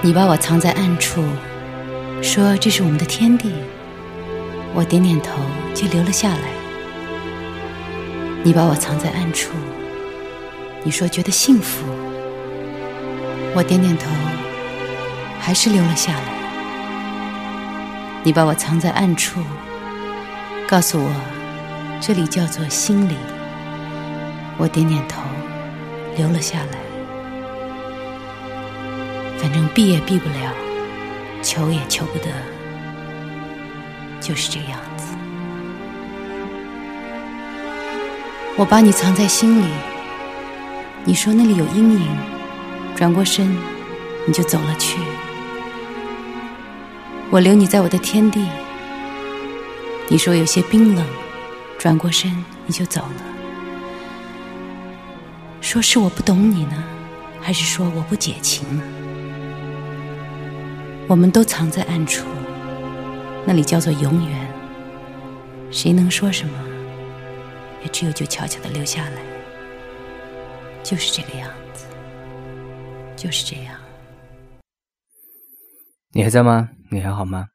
你把我藏在暗处，说这是我们的天地。我点点头，就留了下来。你把我藏在暗处，你说觉得幸福。我点点头，还是留了下来。你把我藏在暗处，告诉我这里叫做心里。我点点头，留了下来。反正避也避不了，求也求不得，就是这个样子。我把你藏在心里，你说那里有阴影，转过身你就走了去。我留你在我的天地，你说有些冰冷，转过身你就走了。说是我不懂你呢，还是说我不解情呢？我们都藏在暗处，那里叫做永远。谁能说什么？也只有就悄悄的留下来，就是这个样子，就是这样。你还在吗？你还好吗？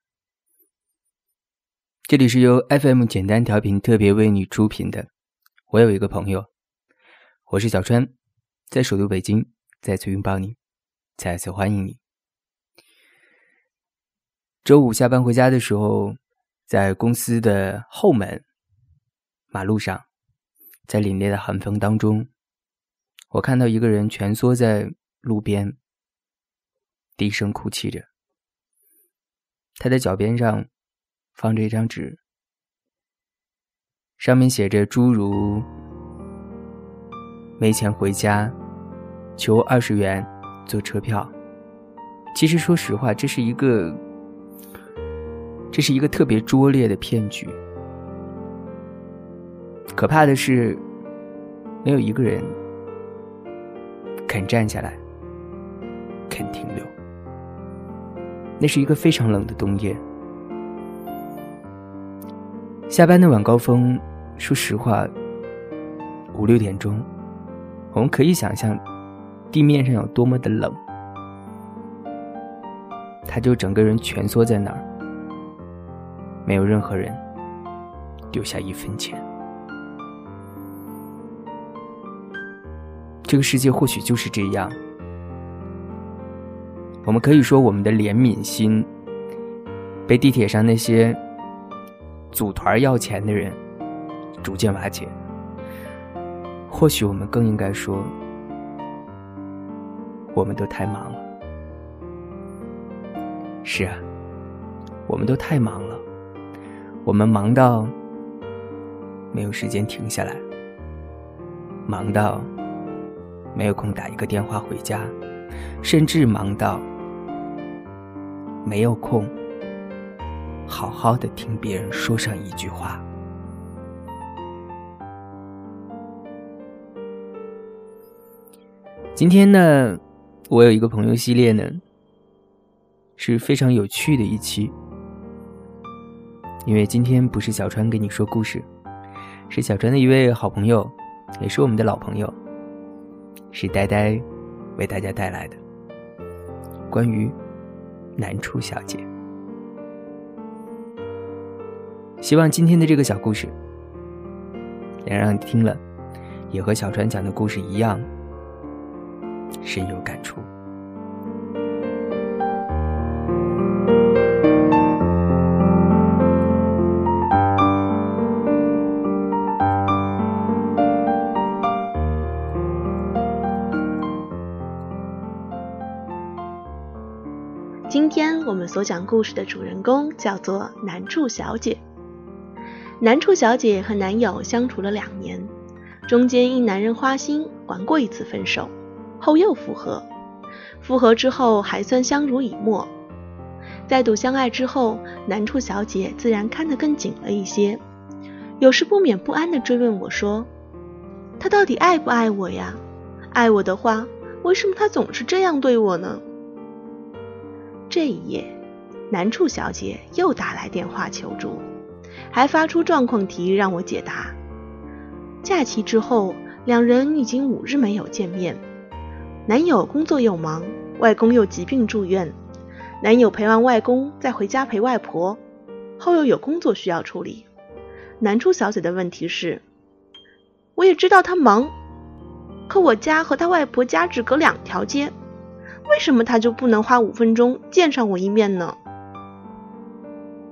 这里是由 FM 简单调频特别为你出品的。我有一个朋友，我是小川，在首都北京，再次拥抱你，再次欢迎你。周五下班回家的时候，在公司的后门马路上，在凛冽的寒风当中，我看到一个人蜷缩在路边，低声哭泣着。他的脚边上放着一张纸，上面写着诸如“没钱回家，求二十元坐车票”。其实，说实话，这是一个。这是一个特别拙劣的骗局。可怕的是，没有一个人肯站下来，肯停留。那是一个非常冷的冬夜。下班的晚高峰，说实话，五六点钟，我们可以想象地面上有多么的冷。他就整个人蜷缩在那儿。没有任何人留下一分钱。这个世界或许就是这样。我们可以说，我们的怜悯心被地铁上那些组团要钱的人逐渐瓦解。或许我们更应该说，我们都太忙了。是啊，我们都太忙了。我们忙到没有时间停下来，忙到没有空打一个电话回家，甚至忙到没有空好好的听别人说上一句话。今天呢，我有一个朋友系列呢，是非常有趣的一期。因为今天不是小川给你说故事，是小川的一位好朋友，也是我们的老朋友，是呆呆为大家带来的关于南初小姐。希望今天的这个小故事，能让你听了，也和小川讲的故事一样，深有感触。所讲故事的主人公叫做南处小姐。南处小姐和男友相处了两年，中间因男人花心玩过一次分手，后又复合。复合之后还算相濡以沫。再度相爱之后，南处小姐自然看得更紧了一些，有时不免不安地追问我说：“他到底爱不爱我呀？爱我的话，为什么他总是这样对我呢？”这一夜，南处小姐又打来电话求助，还发出状况题让我解答。假期之后，两人已经五日没有见面。男友工作又忙，外公又疾病住院，男友陪完外公再回家陪外婆，后又有工作需要处理。南初小姐的问题是：我也知道他忙，可我家和他外婆家只隔两条街，为什么他就不能花五分钟见上我一面呢？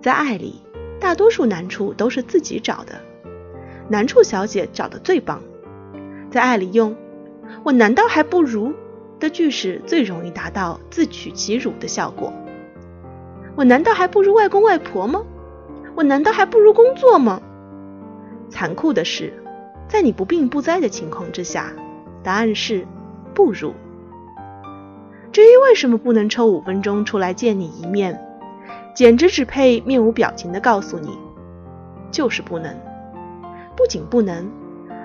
在爱里，大多数难处都是自己找的，难处小姐找的最棒。在爱里用“我难道还不如”的句式最容易达到自取其辱的效果。我难道还不如外公外婆吗？我难道还不如工作吗？残酷的是，在你不病不灾的情况之下，答案是不如。至于为什么不能抽五分钟出来见你一面？简直只配面无表情的告诉你，就是不能。不仅不能，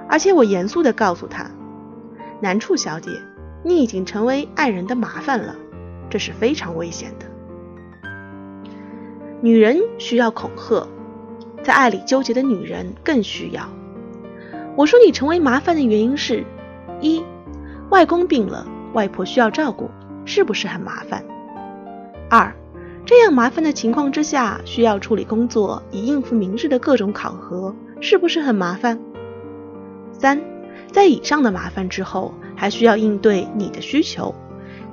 而且我严肃的告诉他，南处小姐，你已经成为爱人的麻烦了，这是非常危险的。女人需要恐吓，在爱里纠结的女人更需要。我说你成为麻烦的原因是：一，外公病了，外婆需要照顾，是不是很麻烦？二。这样麻烦的情况之下，需要处理工作以应付明日的各种考核，是不是很麻烦？三，在以上的麻烦之后，还需要应对你的需求，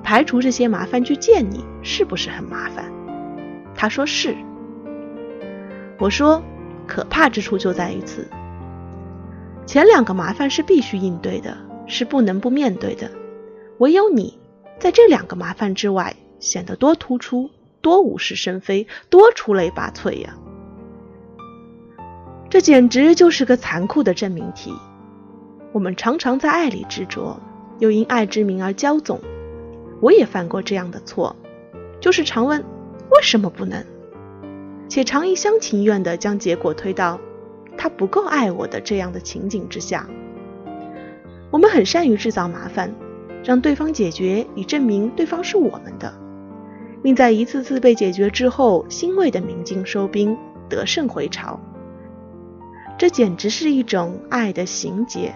排除这些麻烦去见你，是不是很麻烦？他说是。我说，可怕之处就在于此。前两个麻烦是必须应对的，是不能不面对的，唯有你在这两个麻烦之外显得多突出。多无事生非，多出类拔萃呀！这简直就是个残酷的证明题。我们常常在爱里执着，又因爱之名而骄纵。我也犯过这样的错，就是常问为什么不能，且常一厢情愿地将结果推到他不够爱我的这样的情景之下。我们很善于制造麻烦，让对方解决，以证明对方是我们的。并在一次次被解决之后，欣慰的鸣金收兵，得胜回朝。这简直是一种爱的行劫。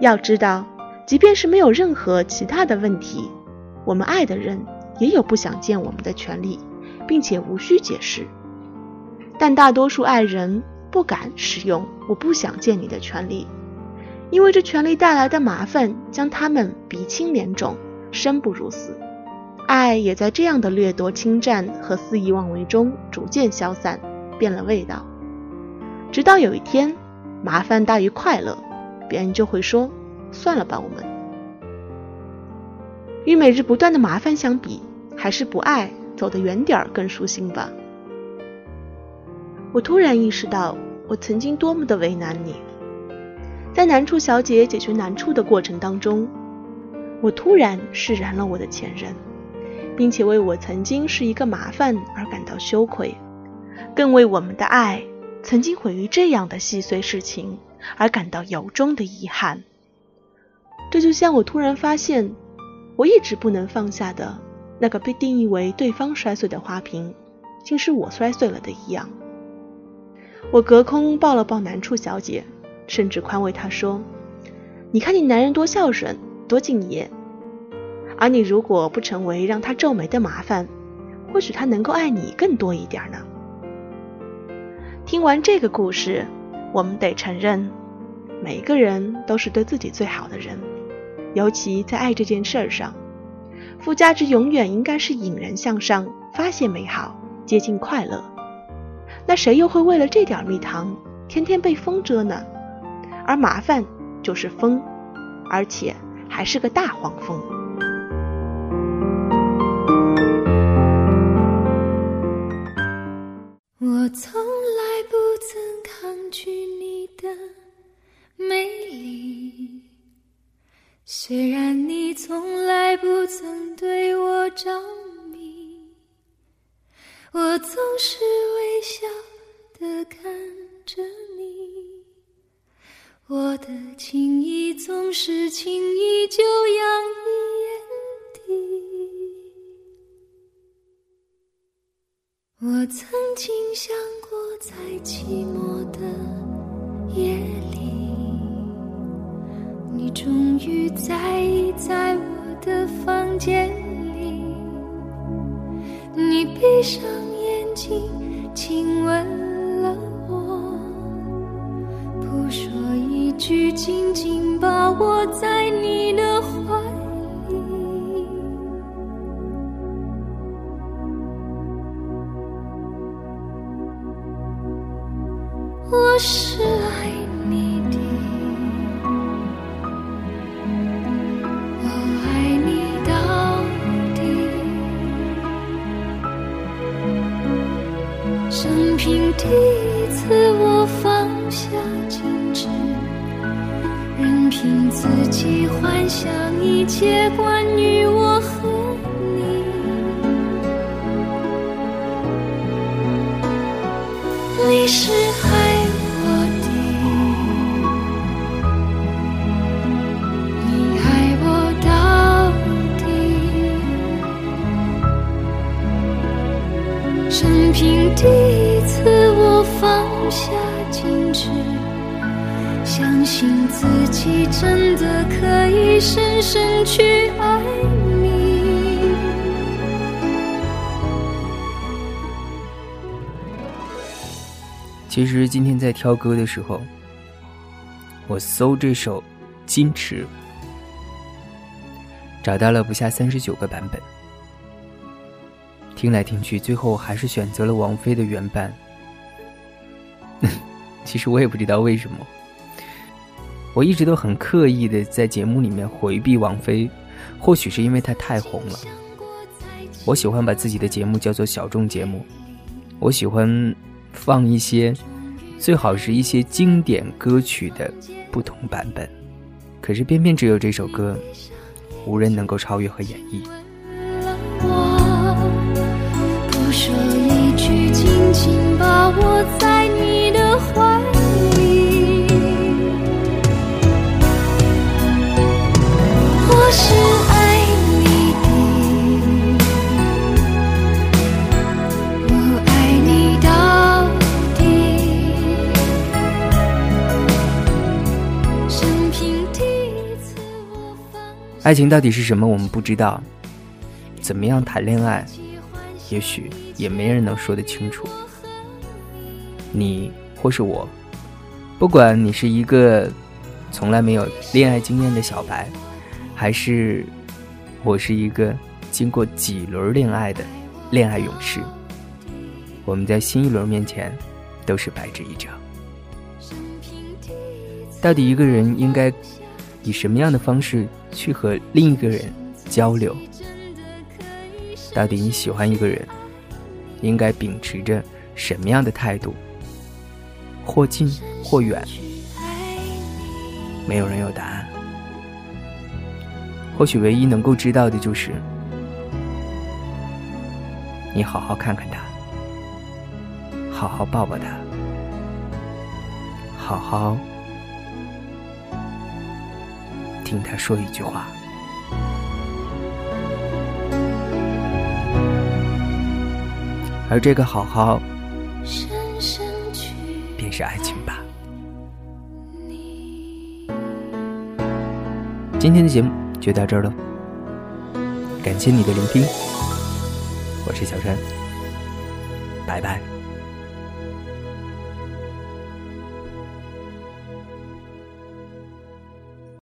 要知道，即便是没有任何其他的问题，我们爱的人也有不想见我们的权利，并且无需解释。但大多数爱人不敢使用“我不想见你”的权利，因为这权力带来的麻烦将他们鼻青脸肿，生不如死。爱也在这样的掠夺、侵占和肆意妄为中逐渐消散，变了味道。直到有一天，麻烦大于快乐，别人就会说：“算了吧，我们。”与每日不断的麻烦相比，还是不爱走得远点儿更舒心吧。我突然意识到，我曾经多么的为难你。在难处小姐解决难处的过程当中，我突然释然了我的前任。并且为我曾经是一个麻烦而感到羞愧，更为我们的爱曾经毁于这样的细碎事情而感到由衷的遗憾。这就像我突然发现，我一直不能放下的那个被定义为对方摔碎的花瓶，竟是我摔碎了的一样。我隔空抱了抱难处小姐，甚至宽慰他说：“你看你男人多孝顺，多敬业。”而你如果不成为让他皱眉的麻烦，或许他能够爱你更多一点呢。听完这个故事，我们得承认，每个人都是对自己最好的人，尤其在爱这件事儿上，附加值永远应该是引人向上，发现美好，接近快乐。那谁又会为了这点蜜糖，天天被风蛰呢？而麻烦就是风，而且还是个大黄蜂。我从来不曾抗拒你的美丽，虽然你从来不曾对我着迷，我总是事情依旧洋溢眼底。我曾经想过，在寂寞的夜里，你终于在意。在我的房间里，你闭上眼睛，亲吻。第一次，我放下矜持，任凭自己幻想一切关于自己真的可以深深去爱你。其实今天在挑歌的时候，我搜这首《矜持》，找到了不下三十九个版本，听来听去，最后还是选择了王菲的原版。其实我也不知道为什么，我一直都很刻意的在节目里面回避王菲，或许是因为她太红了。我喜欢把自己的节目叫做小众节目，我喜欢。放一些，最好是一些经典歌曲的不同版本，可是偏偏只有这首歌，无人能够超越和演绎。不说一句，紧紧把我在爱情到底是什么？我们不知道。怎么样谈恋爱，也许也没人能说得清楚。你或是我，不管你是一个从来没有恋爱经验的小白，还是我是一个经过几轮恋爱的恋爱勇士，我们在新一轮面前都是白纸一张。到底一个人应该以什么样的方式去和另一个人交流？到底你喜欢一个人，应该秉持着什么样的态度？或近或远，没有人有答案。或许唯一能够知道的就是，你好好看看他，好好抱抱他，好好听他说一句话。而这个好好，便是爱情吧。今天的节目就到这儿了，感谢你的聆听，我是小山，拜拜。